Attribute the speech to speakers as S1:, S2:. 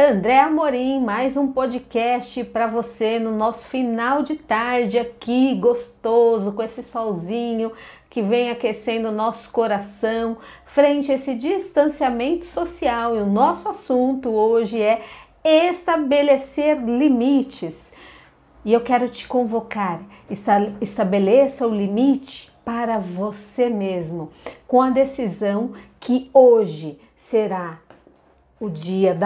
S1: André Amorim, mais um podcast para você no nosso final de tarde aqui, gostoso, com esse solzinho que vem aquecendo o nosso coração, frente a esse distanciamento social. E o nosso assunto hoje é estabelecer limites. E eu quero te convocar, estabeleça o limite para você mesmo, com a decisão que hoje será o dia da